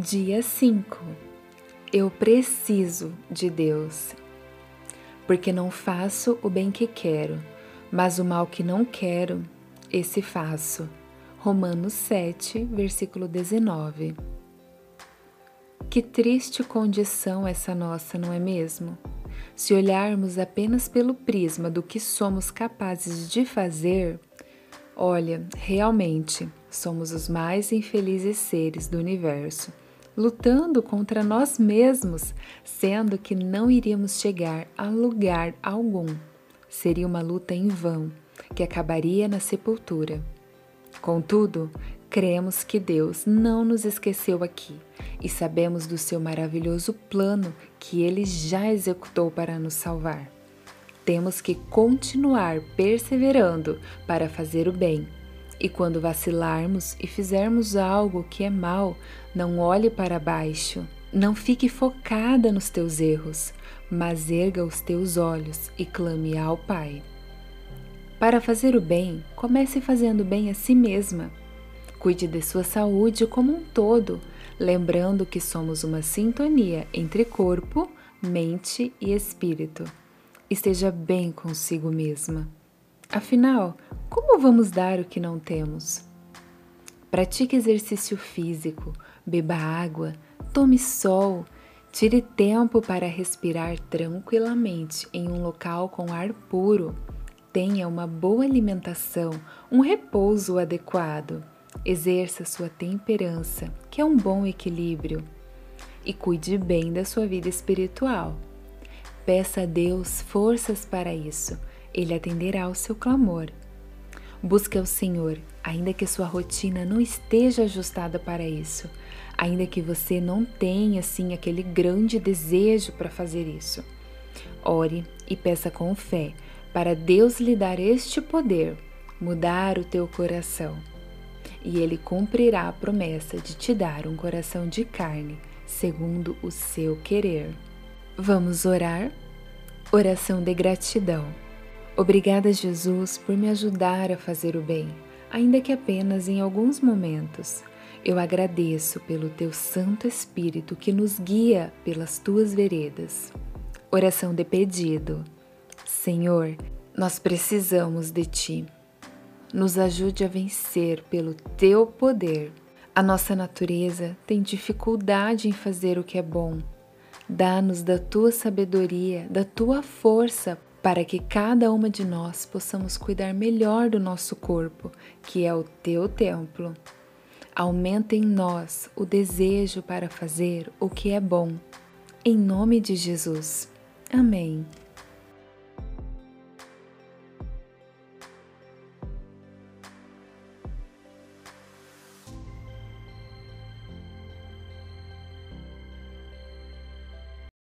Dia 5 Eu preciso de Deus, porque não faço o bem que quero, mas o mal que não quero, esse faço. Romanos 7, versículo 19. Que triste condição essa nossa, não é mesmo? Se olharmos apenas pelo prisma do que somos capazes de fazer, olha, realmente somos os mais infelizes seres do universo lutando contra nós mesmos, sendo que não iríamos chegar a lugar algum. Seria uma luta em vão, que acabaria na sepultura. Contudo, cremos que Deus não nos esqueceu aqui e sabemos do seu maravilhoso plano que ele já executou para nos salvar. Temos que continuar perseverando para fazer o bem e quando vacilarmos e fizermos algo que é mal, não olhe para baixo. Não fique focada nos teus erros, mas erga os teus olhos e clame ao Pai. Para fazer o bem, comece fazendo bem a si mesma. Cuide de sua saúde como um todo, lembrando que somos uma sintonia entre corpo, mente e espírito. Esteja bem consigo mesma. Afinal, como vamos dar o que não temos? Pratique exercício físico, beba água, tome sol, tire tempo para respirar tranquilamente em um local com ar puro. Tenha uma boa alimentação, um repouso adequado. Exerça sua temperança, que é um bom equilíbrio. E cuide bem da sua vida espiritual. Peça a Deus forças para isso ele atenderá ao seu clamor. Busque ao Senhor, ainda que sua rotina não esteja ajustada para isso, ainda que você não tenha assim aquele grande desejo para fazer isso. Ore e peça com fé para Deus lhe dar este poder, mudar o teu coração. E ele cumprirá a promessa de te dar um coração de carne, segundo o seu querer. Vamos orar? Oração de gratidão. Obrigada, Jesus, por me ajudar a fazer o bem, ainda que apenas em alguns momentos. Eu agradeço pelo teu Santo Espírito que nos guia pelas tuas veredas. Oração de pedido. Senhor, nós precisamos de ti. Nos ajude a vencer pelo teu poder. A nossa natureza tem dificuldade em fazer o que é bom. Dá-nos da tua sabedoria, da tua força para que cada uma de nós possamos cuidar melhor do nosso corpo, que é o teu templo. Aumenta em nós o desejo para fazer o que é bom. Em nome de Jesus. Amém.